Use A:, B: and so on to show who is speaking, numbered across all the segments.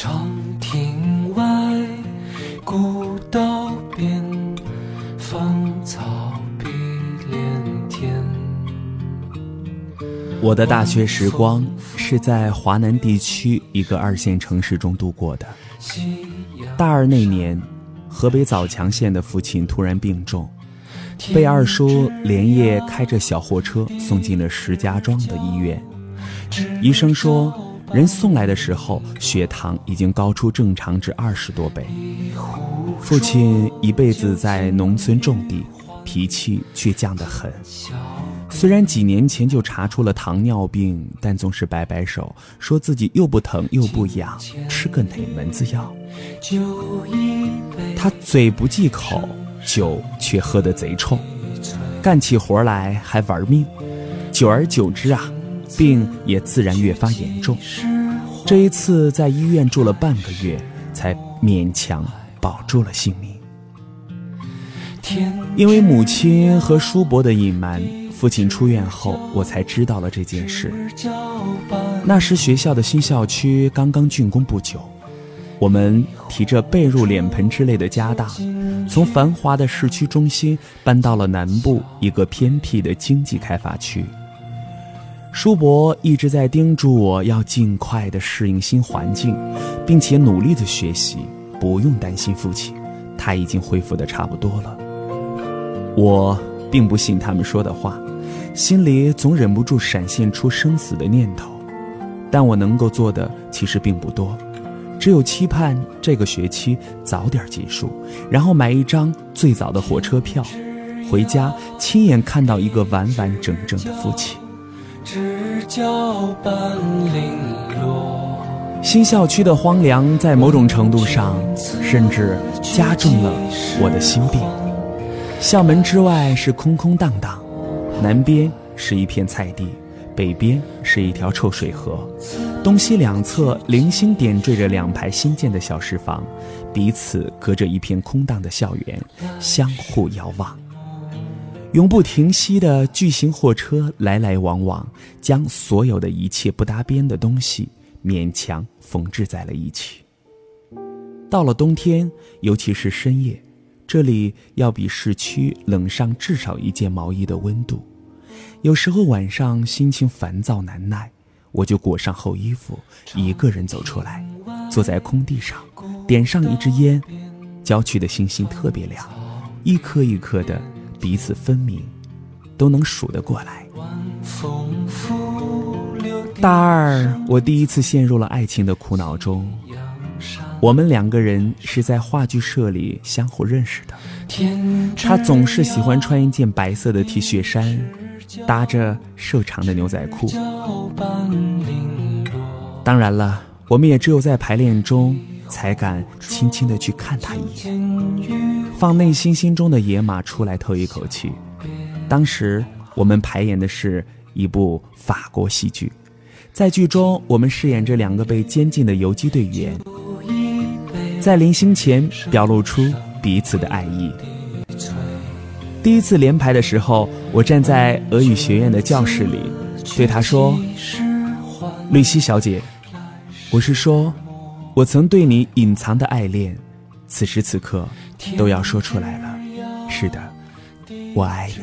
A: 长亭外，古道边，芳草碧连天。
B: 我的大学时光是在华南地区一个二线城市中度过的。大二那年，河北枣强县的父亲突然病重，被二叔连夜开着小货车送进了石家庄的医院。医生说，人送来的时候血糖已经高出正常值二十多倍。父亲一辈子在农村种地，脾气倔强得很。虽然几年前就查出了糖尿病，但总是摆摆手，说自己又不疼又不痒，吃个哪门子药？他嘴不忌口，酒却喝得贼臭，干起活来还玩命，久而久之啊，病也自然越发严重。这一次在医院住了半个月，才勉强保住了性命。因为母亲和叔伯的隐瞒。父亲出院后，我才知道了这件事。那时学校的新校区刚刚竣工不久，我们提着被褥、脸盆之类的家当，从繁华的市区中心搬到了南部一个偏僻的经济开发区。叔伯一直在叮嘱我要尽快的适应新环境，并且努力的学习，不用担心父亲，他已经恢复的差不多了。我并不信他们说的话。心里总忍不住闪现出生死的念头，但我能够做的其实并不多，只有期盼这个学期早点结束，然后买一张最早的火车票，回家亲眼看到一个完完整整的父亲。新校区的荒凉，在某种程度上，甚至加重了我的心病。校门之外是空空荡荡。南边是一片菜地，北边是一条臭水河，东西两侧零星点缀着两排新建的小石房，彼此隔着一片空荡的校园，相互遥望。永不停息的巨型货车来来往往，将所有的一切不搭边的东西勉强缝制在了一起。到了冬天，尤其是深夜。这里要比市区冷上至少一件毛衣的温度，有时候晚上心情烦躁难耐，我就裹上厚衣服，一个人走出来，坐在空地上，点上一支烟，郊区的星星特别亮，一颗一颗的，彼此分明，都能数得过来。大二，我第一次陷入了爱情的苦恼中。我们两个人是在话剧社里相互认识的。他总是喜欢穿一件白色的 T 恤衫，搭着瘦长的牛仔裤。当然了，我们也只有在排练中才敢轻轻地去看他一眼，放内心心中的野马出来透一口气。当时我们排演的是一部法国戏剧，在剧中我们饰演着两个被监禁的游击队员。在临行前表露出彼此的爱意。第一次连排的时候，我站在俄语学院的教室里，对他说：“绿西小姐，我是说，我曾对你隐藏的爱恋，此时此刻都要说出来了。是的，我爱你。”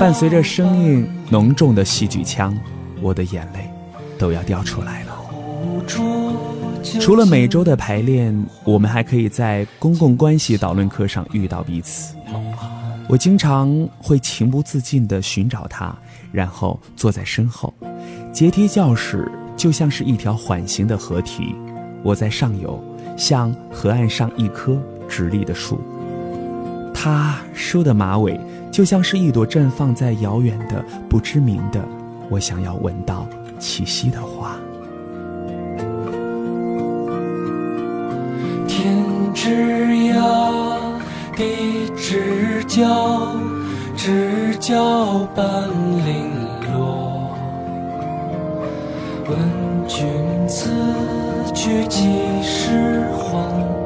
B: 伴随着声音浓重的戏剧腔，我的眼泪都要掉出来了。除了每周的排练，我们还可以在公共关系导论课上遇到彼此。我经常会情不自禁地寻找他，然后坐在身后。阶梯教室就像是一条缓行的河堤，我在上游，像河岸上一棵直立的树。他梳的马尾就像是一朵绽放在遥远的不知名的，我想要闻到气息的花。
A: 天之涯，地之角，知交半零落。问君此去几时还？